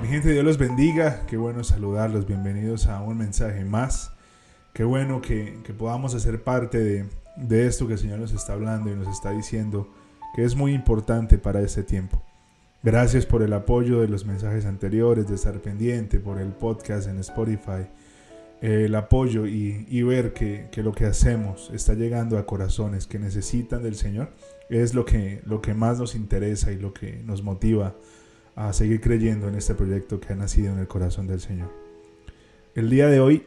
Mi gente, Dios los bendiga. Qué bueno saludarlos. Bienvenidos a un mensaje más. Qué bueno que, podamos hacer parte de, de, esto que el Señor nos está hablando y nos está diciendo que es muy importante para este tiempo. Gracias por el apoyo de los mensajes anteriores, de estar pendiente, por el podcast en Spotify, el apoyo y, ver que, que, lo que hacemos está llegando a corazones que necesitan del Señor. Es lo que, lo que más nos interesa y lo que nos motiva a seguir creyendo en este proyecto que ha nacido en el corazón del Señor. El día de hoy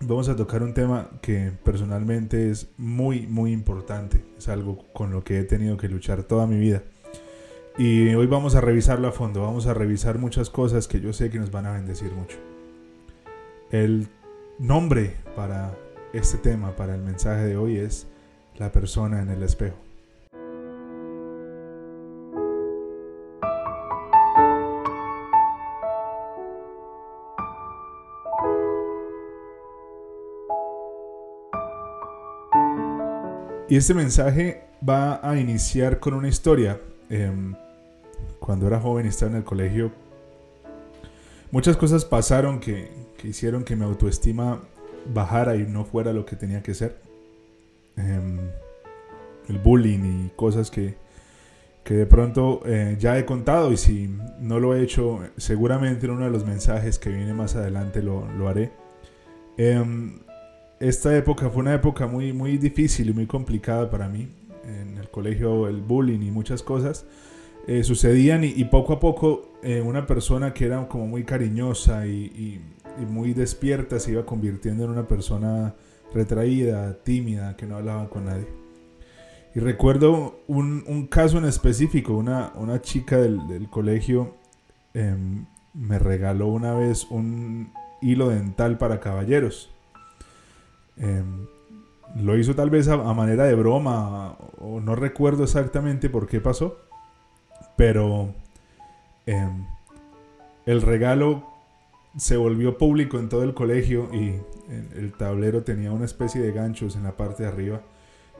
vamos a tocar un tema que personalmente es muy, muy importante. Es algo con lo que he tenido que luchar toda mi vida. Y hoy vamos a revisarlo a fondo. Vamos a revisar muchas cosas que yo sé que nos van a bendecir mucho. El nombre para este tema, para el mensaje de hoy es la persona en el espejo. Y este mensaje va a iniciar con una historia. Em, cuando era joven estaba en el colegio, muchas cosas pasaron que, hicieron que mi autoestima bajara y no fuera lo que tenía que ser. Em, el bullying y cosas que, de pronto eh, ya he contado y si no lo he hecho, seguramente en uno de los mensajes que viene más adelante lo, haré. Em, esta época fue una época muy, muy difícil y muy complicada para mí. En el colegio el bullying y muchas cosas eh, sucedían y, poco a poco eh, una persona que era como muy cariñosa y, muy despierta se iba convirtiendo en una persona retraída, tímida, que no hablaba con nadie. Y recuerdo un, caso en específico, una, una chica del, colegio em, me regaló una vez un hilo dental para caballeros Em, lo hizo tal vez a, manera de broma o no recuerdo exactamente por qué pasó, pero em, el regalo se volvió público en todo el colegio y el tablero tenía una especie de ganchos en la parte de arriba.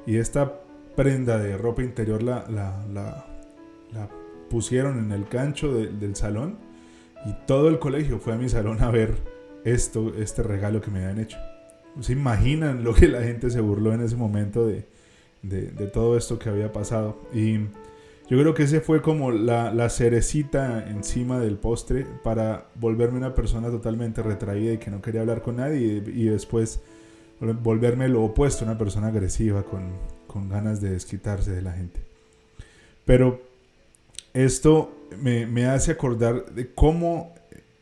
Y esta prenda de ropa interior la, pusieron en el gancho del salón y todo el colegio fue a mi salón a ver esto, este regalo que me habían hecho se imaginan lo que la gente se burló en ese momento de, todo esto que había pasado. Y yo creo que ese fue como la, cerecita encima del postre para volverme una persona totalmente retraída y que no quería hablar con nadie y, después volverme lo opuesto, una persona agresiva con, ganas de desquitarse de la gente. Pero esto me, me hace acordar de cómo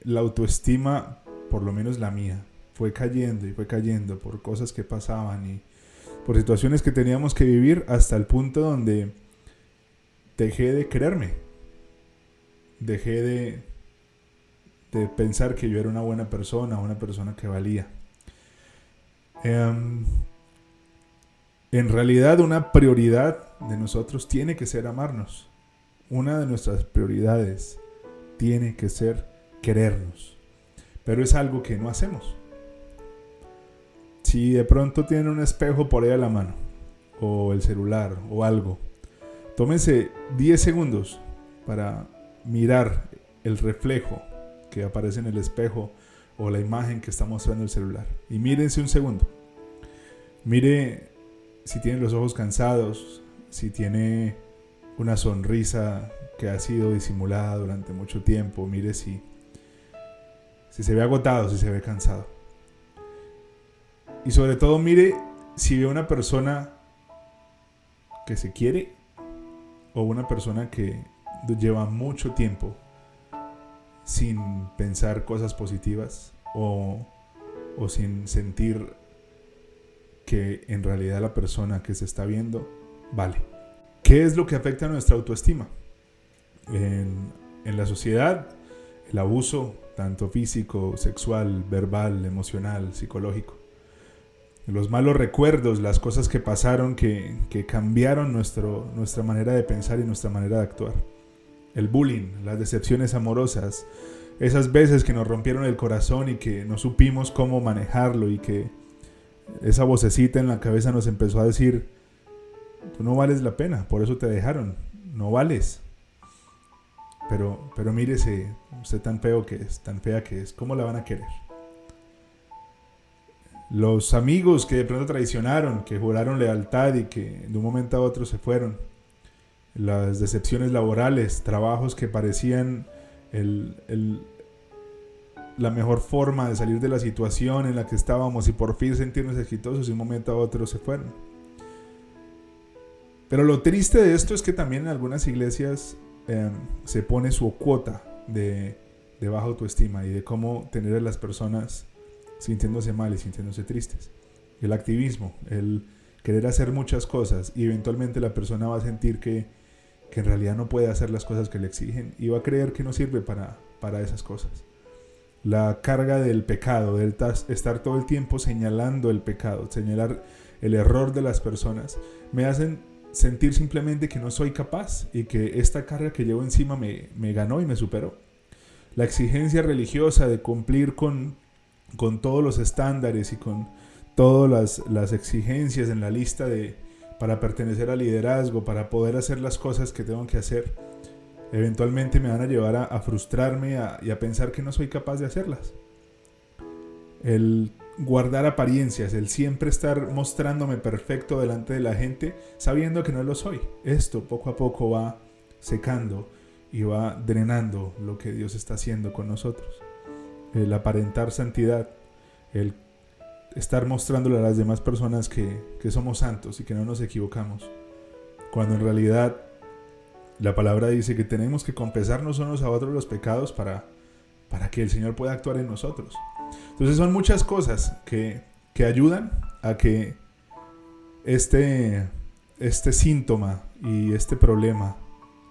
la autoestima, por lo menos la mía, fue cayendo y fue cayendo por cosas que pasaban y por situaciones que teníamos que vivir hasta el punto donde dejé de creerme. Dejé de, de pensar que yo era una buena persona, una persona que valía. Em, en realidad una prioridad de nosotros tiene que ser amarnos. Una de nuestras prioridades tiene que ser querernos. Pero es algo que no hacemos. Si de pronto tienen un espejo por ahí a la mano, o el celular, o algo, tómense 10 segundos para mirar el reflejo que aparece en el espejo o la imagen que está mostrando el celular. Y mírense un segundo. Mire si tiene los ojos cansados, si tiene una sonrisa que ha sido disimulada durante mucho tiempo. Mire si, si se ve agotado, si se ve cansado. Y sobre todo mire si ve una persona que se quiere o una persona que lleva mucho tiempo sin pensar cosas positivas o, o sin sentir que en realidad la persona que se está viendo vale. ¿Qué es lo que afecta a nuestra autoestima? En, en la sociedad, el abuso, tanto físico, sexual, verbal, emocional, psicológico los malos recuerdos, las cosas que pasaron que, cambiaron nuestro, nuestra manera de pensar y nuestra manera de actuar. El bullying, las decepciones amorosas, esas veces que nos rompieron el corazón y que no supimos cómo manejarlo y que esa vocecita en la cabeza nos empezó a decir, tú no vales la pena, por eso te dejaron, no vales. pero, pero mírese, usted tan feo que es, tan fea que es, ¿cómo la van a querer? Los amigos que de pronto traicionaron, que juraron lealtad y que de un momento a otro se fueron. Las decepciones laborales, trabajos que parecían la mejor forma de salir de la situación en la que estábamos y por fin sentirnos exitosos y de un momento a otro se fueron. Pero lo triste de esto es que también en algunas iglesias em, se pone su cuota de, de baja autoestima y de cómo tener a las personas sintiéndose mal y sintiéndose tristes. El activismo, el querer hacer muchas cosas y eventualmente la persona va a sentir que, que en realidad no puede hacer las cosas que le exigen y va a creer que no sirve para, para esas cosas. La carga del pecado, del estar todo el tiempo señalando el pecado, señalar el error de las personas, me hacen sentir simplemente que no soy capaz y que esta carga que llevo encima me, me ganó y me superó. La exigencia religiosa de cumplir con con todos los estándares y con todas las, exigencias en la lista de, para pertenecer al liderazgo, para poder hacer las cosas que tengo que hacer, eventualmente me van a llevar a, frustrarme y a pensar que no soy capaz de hacerlas. El guardar apariencias, el siempre estar mostrándome perfecto delante de la gente, sabiendo que no lo soy. Esto poco a poco va secando y va drenando lo que Dios está haciendo con nosotros el aparentar santidad, el estar mostrándole a las demás personas que, somos santos y que no nos equivocamos, cuando en realidad la palabra dice que tenemos que confesarnos unos a otros los pecados para, para que el Señor pueda actuar en nosotros. Entonces son muchas cosas que, que ayudan a que este, este síntoma y este problema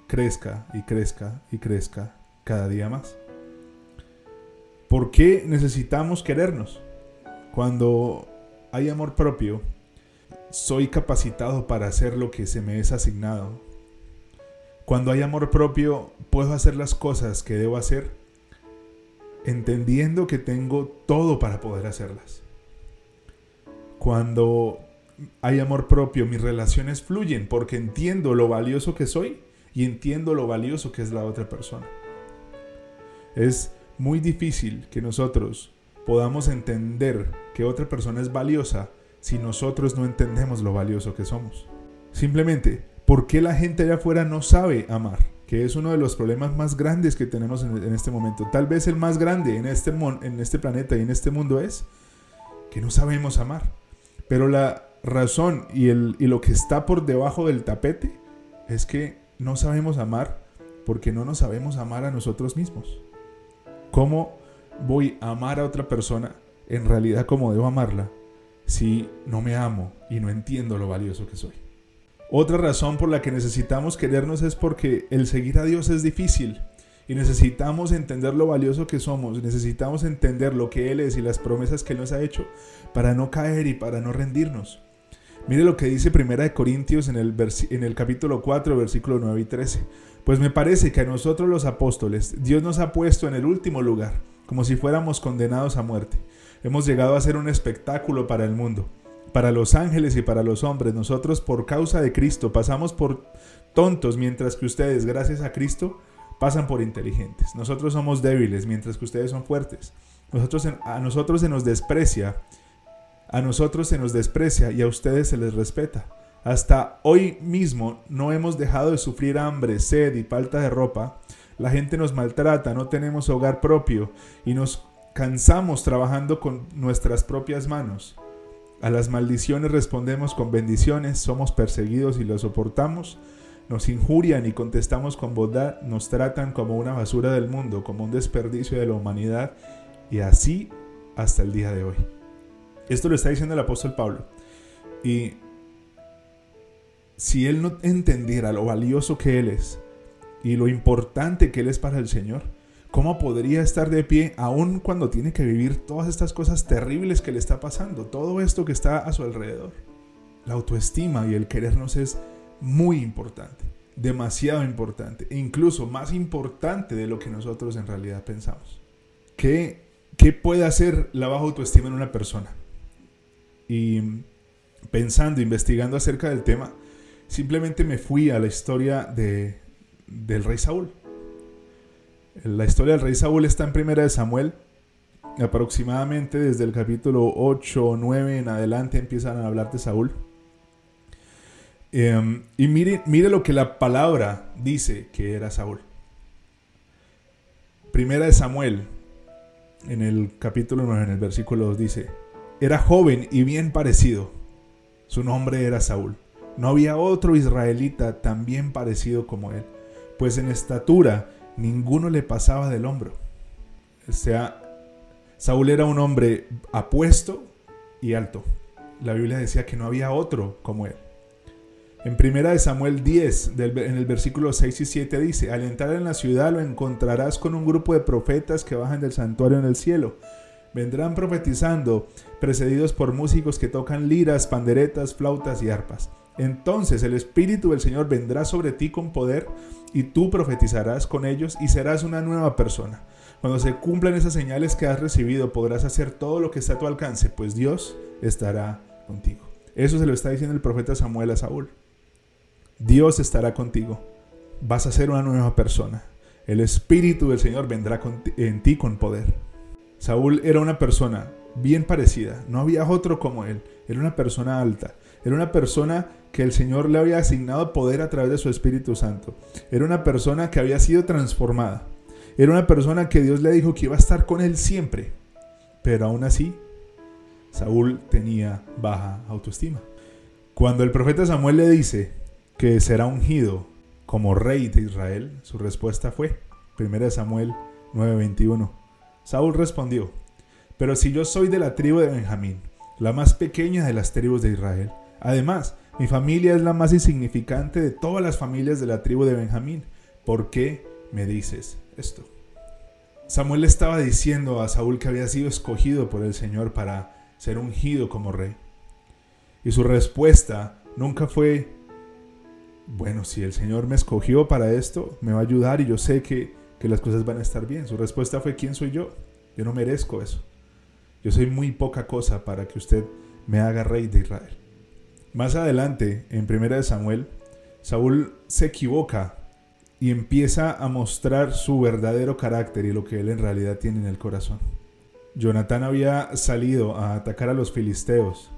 crezca y crezca y crezca cada día más. ¿Por qué necesitamos querernos? Cuando hay amor propio, soy capacitado para hacer lo que se me es asignado. Cuando hay amor propio, puedo hacer las cosas que debo hacer, entendiendo que tengo todo para poder hacerlas. Cuando hay amor propio, mis relaciones fluyen porque entiendo lo valioso que soy y entiendo lo valioso que es la otra persona. Es muy difícil que nosotros podamos entender que otra persona es valiosa si nosotros no entendemos lo valioso que somos. Simplemente, ¿por qué la gente allá afuera no sabe amar? Que es uno de los problemas más grandes que tenemos en, este momento. Tal vez el más grande en este, en este planeta y en este mundo es que no sabemos amar. Pero la razón y lo que está por debajo del tapete es que no sabemos amar porque no nos sabemos amar a nosotros mismos. ¿Cómo voy a amar a otra persona en realidad como debo amarla si no me amo y no entiendo lo valioso que soy? Otra razón por la que necesitamos querernos es porque el seguir a Dios es difícil y necesitamos entender lo valioso que somos, necesitamos entender lo que Él es y las promesas que Él nos ha hecho para no caer y para no rendirnos. Mire lo que dice Primera de Corintios en el, en el capítulo 4, versículo 9 y 13. Pues me parece que a nosotros los apóstoles Dios nos ha puesto en el último lugar, como si fuéramos condenados a muerte. Hemos llegado a ser un espectáculo para el mundo, para los ángeles y para los hombres. Nosotros por causa de Cristo pasamos por tontos, mientras que ustedes, gracias a Cristo, pasan por inteligentes. Nosotros somos débiles, mientras que ustedes son fuertes. A nosotros se nos desprecia, a nosotros se nos desprecia y a ustedes se les respeta. Hasta hoy mismo no hemos dejado de sufrir hambre, sed y falta de ropa. La gente nos maltrata, no tenemos hogar propio y nos cansamos trabajando con nuestras propias manos. A las maldiciones respondemos con bendiciones, somos perseguidos y lo soportamos. Nos injurian y contestamos con bondad, nos tratan como una basura del mundo, como un desperdicio de la humanidad y así hasta el día de hoy. Esto lo está diciendo el apóstol Pablo. Y si él no entendiera lo valioso que él es y lo importante que él es para el Señor, ¿cómo podría estar de pie aún cuando tiene que vivir todas estas cosas terribles que le está pasando? Todo esto que está a su alrededor. La autoestima y el querernos es muy importante, demasiado importante, e incluso más importante de lo que nosotros en realidad pensamos. ¿Qué, qué puede hacer la baja autoestima en una persona? Y pensando, investigando acerca del tema, simplemente me fui a la historia de, del rey Saúl. La historia del rey Saúl está en Primera de Samuel. Aproximadamente desde el capítulo 8 o 9 en adelante empiezan a hablar de Saúl. Em, y mire, mire lo que la palabra dice que era Saúl. Primera de Samuel, en el capítulo 9, en el versículo 2 dice, era joven y bien parecido. Su nombre era Saúl. No había otro israelita tan bien parecido como él, pues en estatura ninguno le pasaba del hombro. O sea, Saúl era un hombre apuesto y alto. La Biblia decía que no había otro como él. En primera de Samuel 10, en el versículo 6 y 7 dice, al entrar en la ciudad lo encontrarás con un grupo de profetas que bajan del santuario en el cielo. Vendrán profetizando, precedidos por músicos que tocan liras, panderetas, flautas y arpas. Entonces el Espíritu del Señor vendrá sobre ti con poder y tú profetizarás con ellos y serás una nueva persona. Cuando se cumplan esas señales que has recibido podrás hacer todo lo que está a tu alcance, pues Dios estará contigo. Eso se lo está diciendo el profeta Samuel a Saúl. Dios estará contigo. Vas a ser una nueva persona. El Espíritu del Señor vendrá en ti con poder. Saúl era una persona bien parecida. No había otro como él. Era una persona alta. Era una persona que el Señor le había asignado poder a través de su Espíritu Santo. Era una persona que había sido transformada. Era una persona que Dios le dijo que iba a estar con él siempre. Pero aún así, Saúl tenía baja autoestima. Cuando el profeta Samuel le dice, que será ungido como rey de Israel, su respuesta fue, 1 Samuel 9:21. Saúl respondió, pero si yo soy de la tribu de Benjamín, la más pequeña de las tribus de Israel, además, mi familia es la más insignificante de todas las familias de la tribu de Benjamín, ¿por qué me dices esto? Samuel estaba diciendo a Saúl que había sido escogido por el Señor para ser ungido como rey. Y su respuesta nunca fue bueno, si el Señor me escogió para esto, me va a ayudar y yo sé que, que las cosas van a estar bien. Su respuesta fue, ¿quién soy yo? Yo no merezco eso. Yo soy muy poca cosa para que usted me haga rey de Israel. Más adelante, en 1 Samuel, Saúl se equivoca y empieza a mostrar su verdadero carácter y lo que él en realidad tiene en el corazón. Jonatán había salido a atacar a los filisteos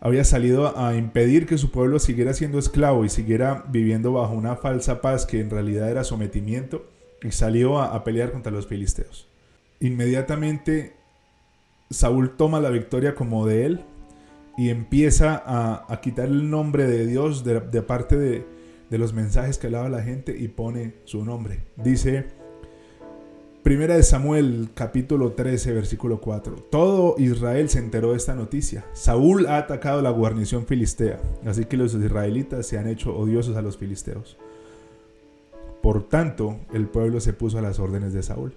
había salido a impedir que su pueblo siguiera siendo esclavo y siguiera viviendo bajo una falsa paz que en realidad era sometimiento y salió a, pelear contra los filisteos. Inmediatamente Saúl toma la victoria como de él y empieza a, quitar el nombre de Dios de, parte de, los mensajes que hablaba la gente y pone su nombre. Dice Primera de Samuel capítulo 13 versículo 4. Todo Israel se enteró de esta noticia. Saúl ha atacado la guarnición filistea, así que los israelitas se han hecho odiosos a los filisteos. Por tanto, el pueblo se puso a las órdenes de Saúl.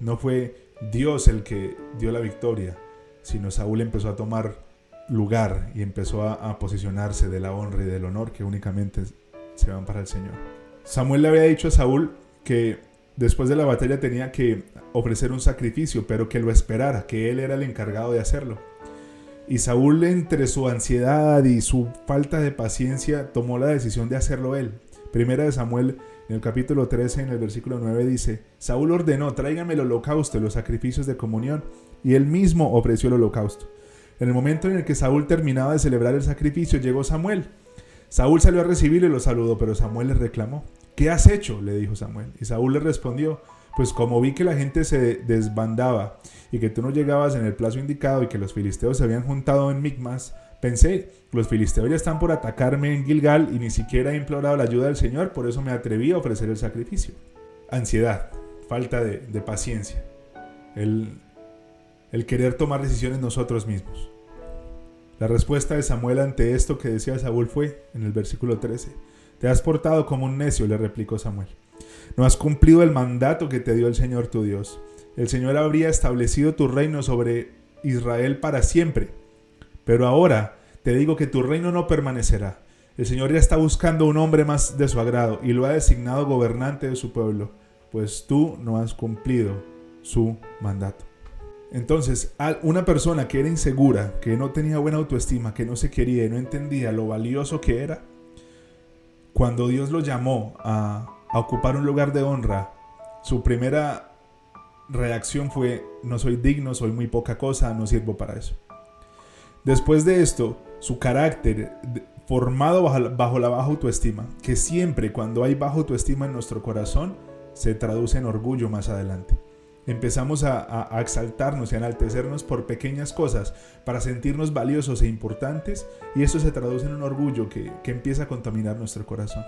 No fue Dios el que dio la victoria, sino Saúl empezó a tomar lugar y empezó a, a posicionarse de la honra y del honor que únicamente se van para el Señor. Samuel le había dicho a Saúl que Después de la batalla tenía que ofrecer un sacrificio, pero que lo esperara, que él era el encargado de hacerlo. Y Saúl, entre su ansiedad y su falta de paciencia, tomó la decisión de hacerlo él. Primera de Samuel, en el capítulo 13, en el versículo 9, dice, Saúl ordenó, tráigame el holocausto, los sacrificios de comunión, y él mismo ofreció el holocausto. En el momento en el que Saúl terminaba de celebrar el sacrificio, llegó Samuel. Saúl salió a recibirlo y lo saludó, pero Samuel le reclamó, ¿qué has hecho? le dijo Samuel. Y Saúl le respondió, pues como vi que la gente se desbandaba y que tú no llegabas en el plazo indicado y que los filisteos se habían juntado en Micmas, pensé, los filisteos ya están por atacarme en Gilgal y ni siquiera he implorado la ayuda del Señor, por eso me atreví a ofrecer el sacrificio. Ansiedad, falta de, paciencia, el, el querer tomar decisiones nosotros mismos. La respuesta de Samuel ante esto que decía Saúl fue, en el versículo 13, te has portado como un necio, le replicó Samuel. No has cumplido el mandato que te dio el Señor tu Dios. El Señor habría establecido tu reino sobre Israel para siempre. Pero ahora te digo que tu reino no permanecerá. El Señor ya está buscando un hombre más de su agrado y lo ha designado gobernante de su pueblo, pues tú no has cumplido su mandato. Entonces, una persona que era insegura, que no tenía buena autoestima, que no se quería y no entendía lo valioso que era, cuando Dios lo llamó a, ocupar un lugar de honra, su primera reacción fue, no soy digno, soy muy poca cosa, no sirvo para eso. Después de esto, su carácter formado bajo, la baja autoestima, que siempre cuando hay baja autoestima en nuestro corazón, se traduce en orgullo más adelante. Empezamos a, exaltarnos y a enaltecernos por pequeñas cosas para sentirnos valiosos e importantes y eso se traduce en un orgullo que, que empieza a contaminar nuestro corazón.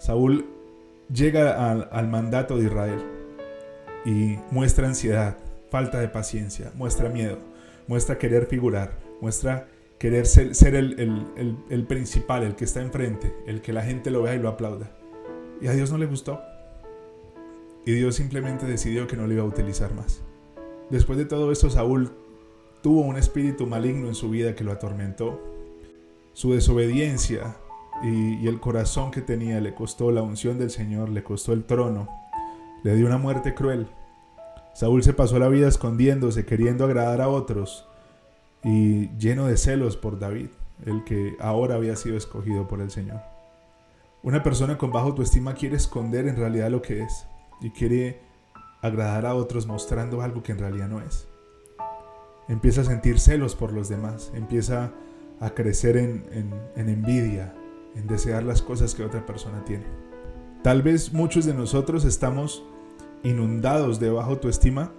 Saúl llega al, al mandato de Israel y muestra ansiedad, falta de paciencia, muestra miedo, muestra querer figurar, muestra querer ser, el, principal, el que está enfrente, el que la gente lo vea y lo aplauda. Y a Dios no le gustó. Y Dios simplemente decidió que no lo iba a utilizar más. Después de todo esto, Saúl tuvo un espíritu maligno en su vida que lo atormentó. Su desobediencia y, y, el corazón que tenía le costó la unción del Señor, le costó el trono, le dio una muerte cruel. Saúl se pasó la vida escondiéndose, queriendo agradar a otros, y lleno de celos por David, el que ahora había sido escogido por el Señor. Una persona con baja autoestima quiere esconder en realidad lo que es y quiere agradar a otros mostrando algo que en realidad no es. Empieza a sentir celos por los demás, empieza a crecer en, en envidia, en desear las cosas que otra persona tiene. Tal vez muchos de nosotros estamos inundados de baja autoestima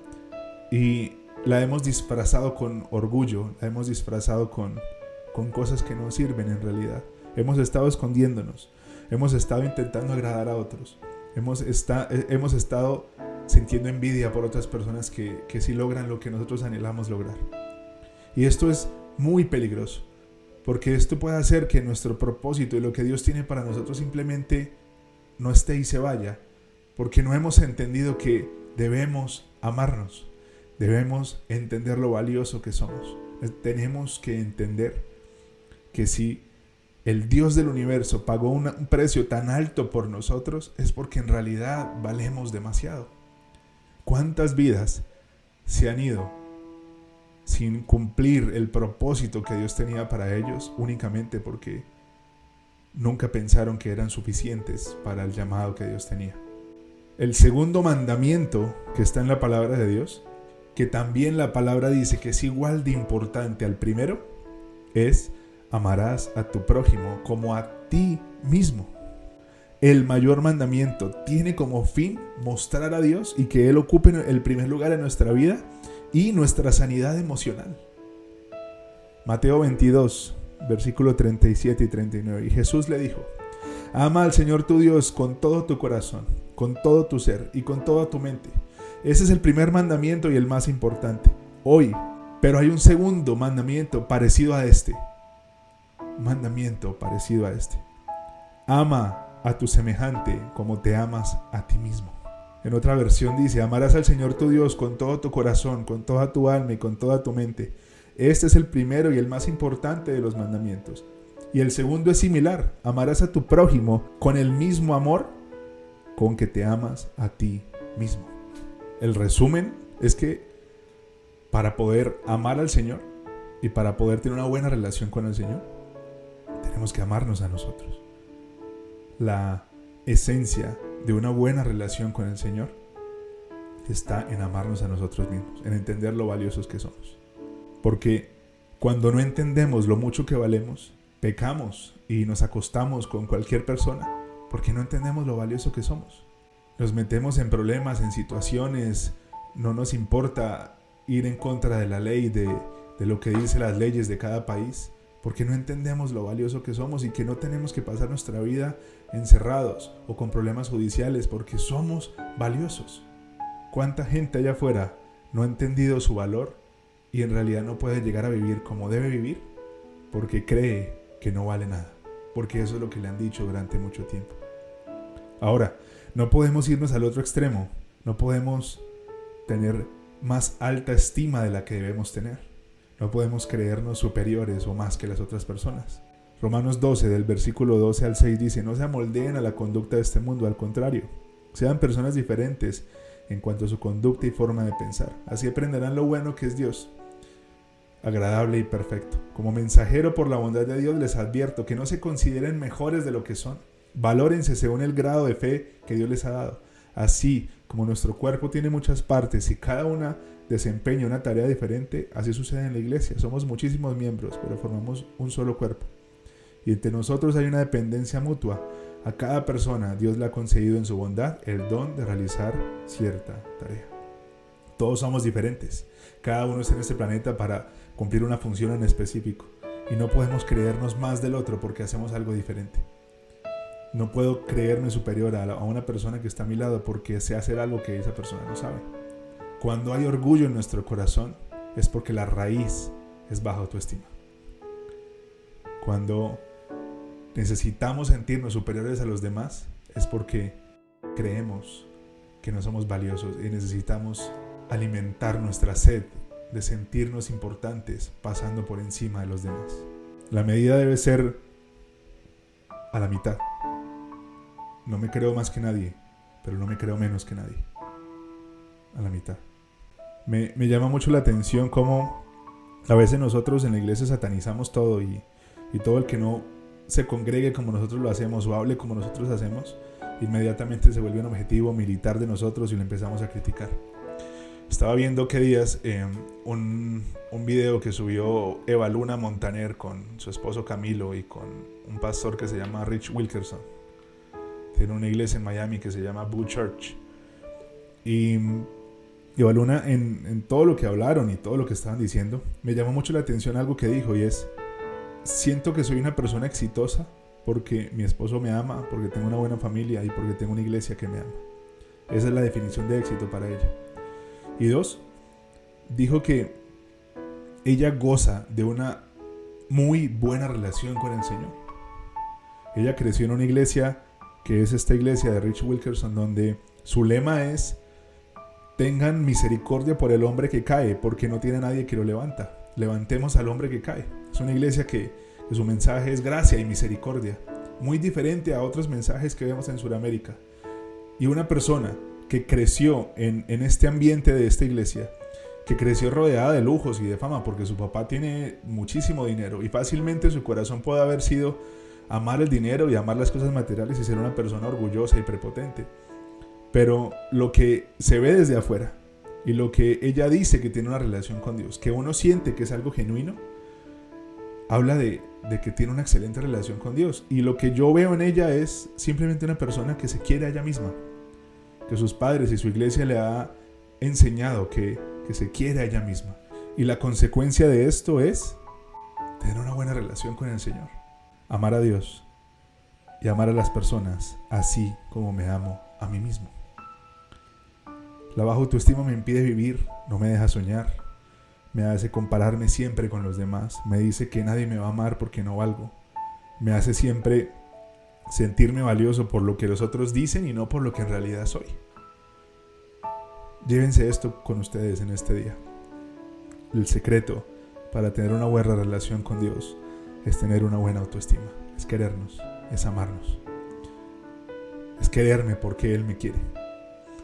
y la hemos disfrazado con orgullo, la hemos disfrazado con, con cosas que no sirven en realidad. Hemos estado escondiéndonos, hemos estado intentando agradar a otros, hemos, eh, hemos estado sintiendo envidia por otras personas que, que sí logran lo que nosotros anhelamos lograr. Y esto es muy peligroso, porque esto puede hacer que nuestro propósito y lo que Dios tiene para nosotros simplemente no esté y se vaya, porque no hemos entendido que debemos amarnos Debemos entender lo valioso que somos. Tenemos que entender que si el Dios del universo pagó un precio tan alto por nosotros, es porque en realidad valemos demasiado. ¿Cuántas vidas se han ido sin cumplir el propósito que Dios tenía para ellos únicamente porque nunca pensaron que eran suficientes para el llamado que Dios tenía? El segundo mandamiento que está en la palabra de Dios que también la palabra dice que es igual de importante al primero, es amarás a tu prójimo como a ti mismo. El mayor mandamiento tiene como fin mostrar a Dios y que Él ocupe el primer lugar en nuestra vida y nuestra sanidad emocional. Mateo 22, versículo 37 y 39. Y Jesús le dijo, ama al Señor tu Dios con todo tu corazón, con todo tu ser y con toda tu mente ese es el primer mandamiento y el más importante. Hoy, pero hay un segundo mandamiento parecido a este. Mandamiento parecido a este. Ama a tu semejante como te amas a ti mismo. En otra versión dice, amarás al Señor tu Dios con todo tu corazón, con toda tu alma y con toda tu mente. Este es el primero y el más importante de los mandamientos. Y el segundo es similar, amarás a tu prójimo con el mismo amor con que te amas a ti mismo el resumen es que para poder amar al Señor y para poder tener una buena relación con el Señor, tenemos que amarnos a nosotros. La esencia de una buena relación con el Señor está en amarnos a nosotros mismos, en entender lo valiosos que somos. Porque cuando no entendemos lo mucho que valemos, pecamos y nos acostamos con cualquier persona, porque no entendemos lo valioso que somos nos metemos en problemas, en situaciones, no nos importa ir en contra de la ley, de, lo que dicen las leyes de cada país, porque no entendemos lo valioso que somos y que no tenemos que pasar nuestra vida encerrados o con problemas judiciales, porque somos valiosos. ¿Cuánta gente allá afuera no ha entendido su valor y en realidad no puede llegar a vivir como debe vivir? Porque cree que no vale nada, porque eso es lo que le han dicho durante mucho tiempo. Ahora, no podemos irnos al otro extremo. No podemos tener más alta estima de la que debemos tener. No podemos creernos superiores o más que las otras personas. Romanos 12, del versículo 12 al 6 dice, no se amoldeen a la conducta de este mundo, al contrario, sean personas diferentes en cuanto a su conducta y forma de pensar. Así aprenderán lo bueno que es Dios, agradable y perfecto. Como mensajero por la bondad de Dios les advierto que no se consideren mejores de lo que son Valórense según el grado de fe que Dios les ha dado. Así como nuestro cuerpo tiene muchas partes y cada una desempeña una tarea diferente, así sucede en la iglesia. Somos muchísimos miembros, pero formamos un solo cuerpo. Y entre nosotros hay una dependencia mutua. A cada persona Dios le ha concedido en su bondad el don de realizar cierta tarea. Todos somos diferentes. Cada uno está en este planeta para cumplir una función en específico. Y no podemos creernos más del otro porque hacemos algo diferente. No puedo creerme superior a, una persona que está a mi lado porque sé hacer algo que esa persona no sabe. Cuando hay orgullo en nuestro corazón es porque la raíz es baja autoestima. Cuando necesitamos sentirnos superiores a los demás es porque creemos que no somos valiosos y necesitamos alimentar nuestra sed de sentirnos importantes pasando por encima de los demás. La medida debe ser a la mitad. No me creo más que nadie, pero no me creo menos que nadie. A la mitad. Me, llama mucho la atención cómo a veces nosotros en la iglesia satanizamos todo y, y todo el que no se congregue como nosotros lo hacemos o hable como nosotros hacemos, inmediatamente se vuelve un objetivo militar de nosotros y lo empezamos a criticar. Estaba viendo que días eh, un, un, video que subió Eva Luna Montaner con su esposo Camilo y con un pastor que se llama Rich Wilkerson tiene una iglesia en Miami que se llama Boo Church. Y, y Baluna, en, en todo lo que hablaron y todo lo que estaban diciendo, me llamó mucho la atención algo que dijo y es, siento que soy una persona exitosa porque mi esposo me ama, porque tengo una buena familia y porque tengo una iglesia que me ama. Esa es la definición de éxito para ella. Y dos, dijo que ella goza de una muy buena relación con el Señor. Ella creció en una iglesia que es esta iglesia de Rich Wilkerson, donde su lema es, tengan misericordia por el hombre que cae, porque no tiene nadie que lo levanta. Levantemos al hombre que cae. Es una iglesia que, su mensaje es gracia y misericordia, muy diferente a otros mensajes que vemos en Sudamérica. Y una persona que creció en, en este ambiente de esta iglesia, que creció rodeada de lujos y de fama, porque su papá tiene muchísimo dinero y fácilmente su corazón puede haber sido amar el dinero y amar las cosas materiales y ser una persona orgullosa y prepotente. Pero lo que se ve desde afuera y lo que ella dice que tiene una relación con Dios, que uno siente que es algo genuino, habla de, que tiene una excelente relación con Dios. Y lo que yo veo en ella es simplemente una persona que se quiere a ella misma, que sus padres y su iglesia le ha enseñado que, que se quiere a ella misma. Y la consecuencia de esto es tener una buena relación con el Señor amar a Dios y amar a las personas así como me amo a mí mismo. La baja autoestima me impide vivir, no me deja soñar, me hace compararme siempre con los demás, me dice que nadie me va a amar porque no valgo, me hace siempre sentirme valioso por lo que los otros dicen y no por lo que en realidad soy. Llévense esto con ustedes en este día. El secreto para tener una buena relación con Dios es tener una buena autoestima, es querernos, es amarnos. Es quererme porque Él me quiere,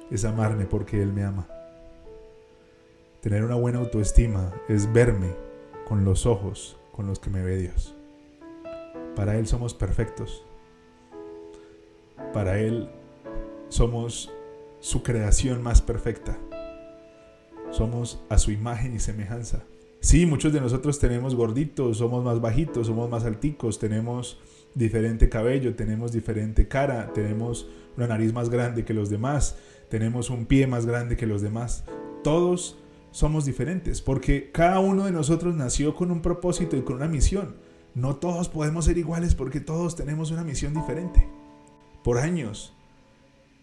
es amarme porque Él me ama. Tener una buena autoestima es verme con los ojos con los que me ve Dios. Para Él somos perfectos. Para Él somos su creación más perfecta. Somos a su imagen y semejanza. Sí, muchos de nosotros tenemos gorditos, somos más bajitos, somos más alticos, tenemos diferente cabello, tenemos diferente cara, tenemos una nariz más grande que los demás, tenemos un pie más grande que los demás. Todos somos diferentes porque cada uno de nosotros nació con un propósito y con una misión. No todos podemos ser iguales porque todos tenemos una misión diferente. Por años,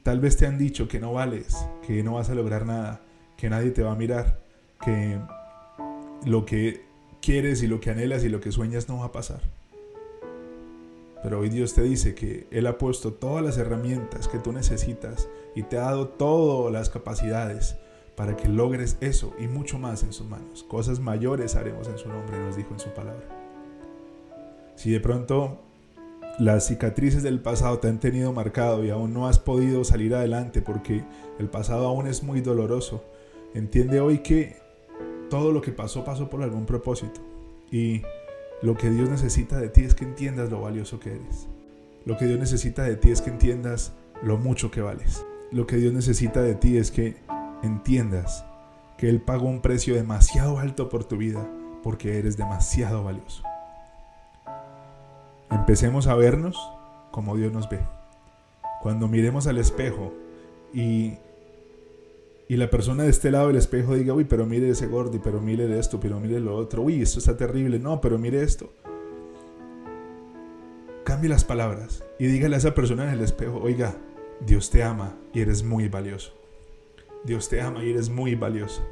tal vez te han dicho que no vales, que no vas a lograr nada, que nadie te va a mirar, que lo que quieres y lo que anhelas y lo que sueñas no va a pasar. Pero hoy Dios te dice que Él ha puesto todas las herramientas que tú necesitas y te ha dado todas las capacidades para que logres eso y mucho más en sus manos. Cosas mayores haremos en su nombre, nos dijo en su palabra. Si de pronto las cicatrices del pasado te han tenido marcado y aún no has podido salir adelante porque el pasado aún es muy doloroso, entiende hoy que todo lo que pasó pasó por algún propósito. Y lo que Dios necesita de ti es que entiendas lo valioso que eres. Lo que Dios necesita de ti es que entiendas lo mucho que vales. Lo que Dios necesita de ti es que entiendas que Él pagó un precio demasiado alto por tu vida porque eres demasiado valioso. Empecemos a vernos como Dios nos ve. Cuando miremos al espejo y, y la persona de este lado del espejo diga, uy, pero mire ese gordo, pero mire esto, pero mire lo otro, uy, esto está terrible, no, pero mire esto. Cambie las palabras y dígale a esa persona en el espejo, oiga, Dios te ama y eres muy valioso. Dios te ama y eres muy valioso.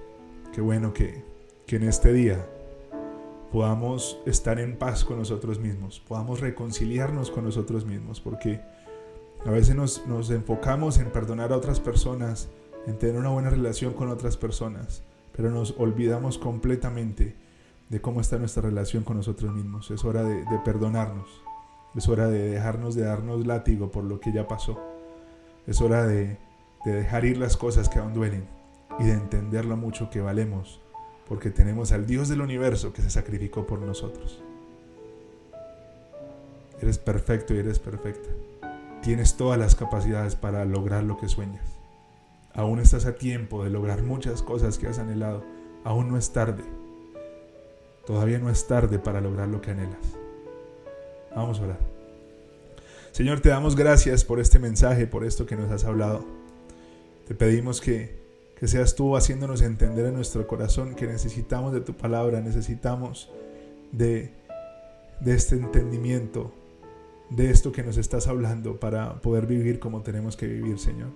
Qué bueno que, que en este día podamos estar en paz con nosotros mismos, podamos reconciliarnos con nosotros mismos, porque a veces nos, nos, enfocamos en perdonar a otras personas, en tener una buena relación con otras personas, pero nos olvidamos completamente de cómo está nuestra relación con nosotros mismos. Es hora de, perdonarnos, es hora de dejarnos de darnos látigo por lo que ya pasó, es hora de, de dejar ir las cosas que aún duelen y de entender lo mucho que valemos porque tenemos al Dios del universo que se sacrificó por nosotros. Eres perfecto y eres perfecta. Tienes todas las capacidades para lograr lo que sueñas. Aún estás a tiempo de lograr muchas cosas que has anhelado. Aún no es tarde. Todavía no es tarde para lograr lo que anhelas. Vamos a orar. Señor, te damos gracias por este mensaje, por esto que nos has hablado. Te pedimos que que seas tú haciéndonos entender en nuestro corazón que necesitamos de tu palabra, necesitamos de, de este entendimiento, de esto que nos estás hablando para poder vivir como tenemos que vivir, Señor.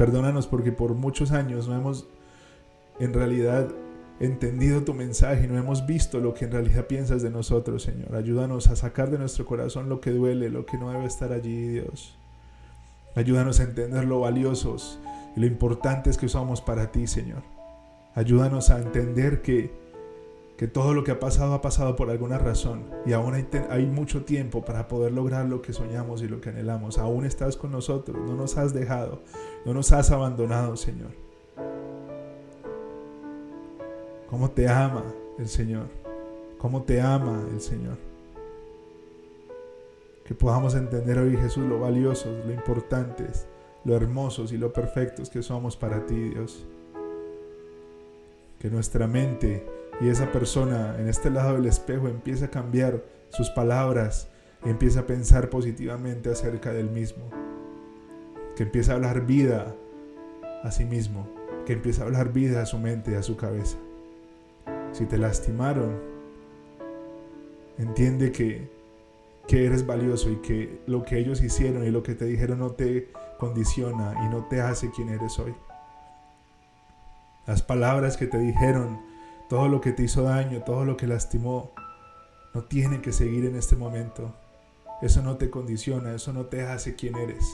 Perdónanos porque por muchos años no hemos en realidad entendido tu mensaje, no hemos visto lo que en realidad piensas de nosotros, Señor. Ayúdanos a sacar de nuestro corazón lo que duele, lo que no debe estar allí, Dios. Ayúdanos a entender lo valiosos y lo importante es que somos para ti, Señor. Ayúdanos a entender que, que todo lo que ha pasado ha pasado por alguna razón y aún hay, mucho tiempo para poder lograr lo que soñamos y lo que anhelamos. Aún estás con nosotros, no nos has dejado, no nos has abandonado, Señor. ¿Cómo te ama el Señor? ¿Cómo te ama el Señor? Que podamos entender hoy, Jesús, lo valioso, lo importante es lo hermosos y lo perfectos que somos para ti, Dios. Que nuestra mente y esa persona en este lado del espejo empiece a cambiar sus palabras y empiece a pensar positivamente acerca del mismo. Que empiece a hablar vida a sí mismo. Que empiece a hablar vida a su mente y a su cabeza. Si te lastimaron, entiende que, que eres valioso y que lo que ellos hicieron y lo que te dijeron no te condiciona y no te hace quien eres hoy. Las palabras que te dijeron, todo lo que te hizo daño, todo lo que lastimó, no tiene que seguir en este momento. Eso no te condiciona, eso no te hace quien eres.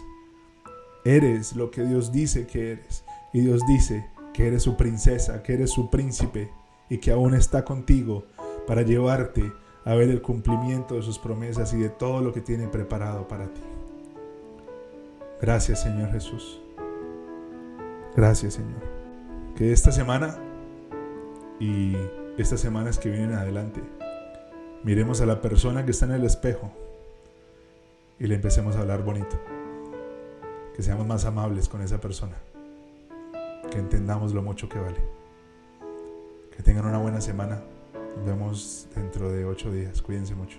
Eres lo que Dios dice que eres. Y Dios dice que eres su princesa, que eres su príncipe y que aún está contigo para llevarte a ver el cumplimiento de sus promesas y de todo lo que tiene preparado para ti. Gracias Señor Jesús. Gracias Señor. Que esta semana y estas semanas que vienen adelante miremos a la persona que está en el espejo y le empecemos a hablar bonito. Que seamos más amables con esa persona. Que entendamos lo mucho que vale. Que tengan una buena semana. Nos vemos dentro de ocho días. Cuídense mucho.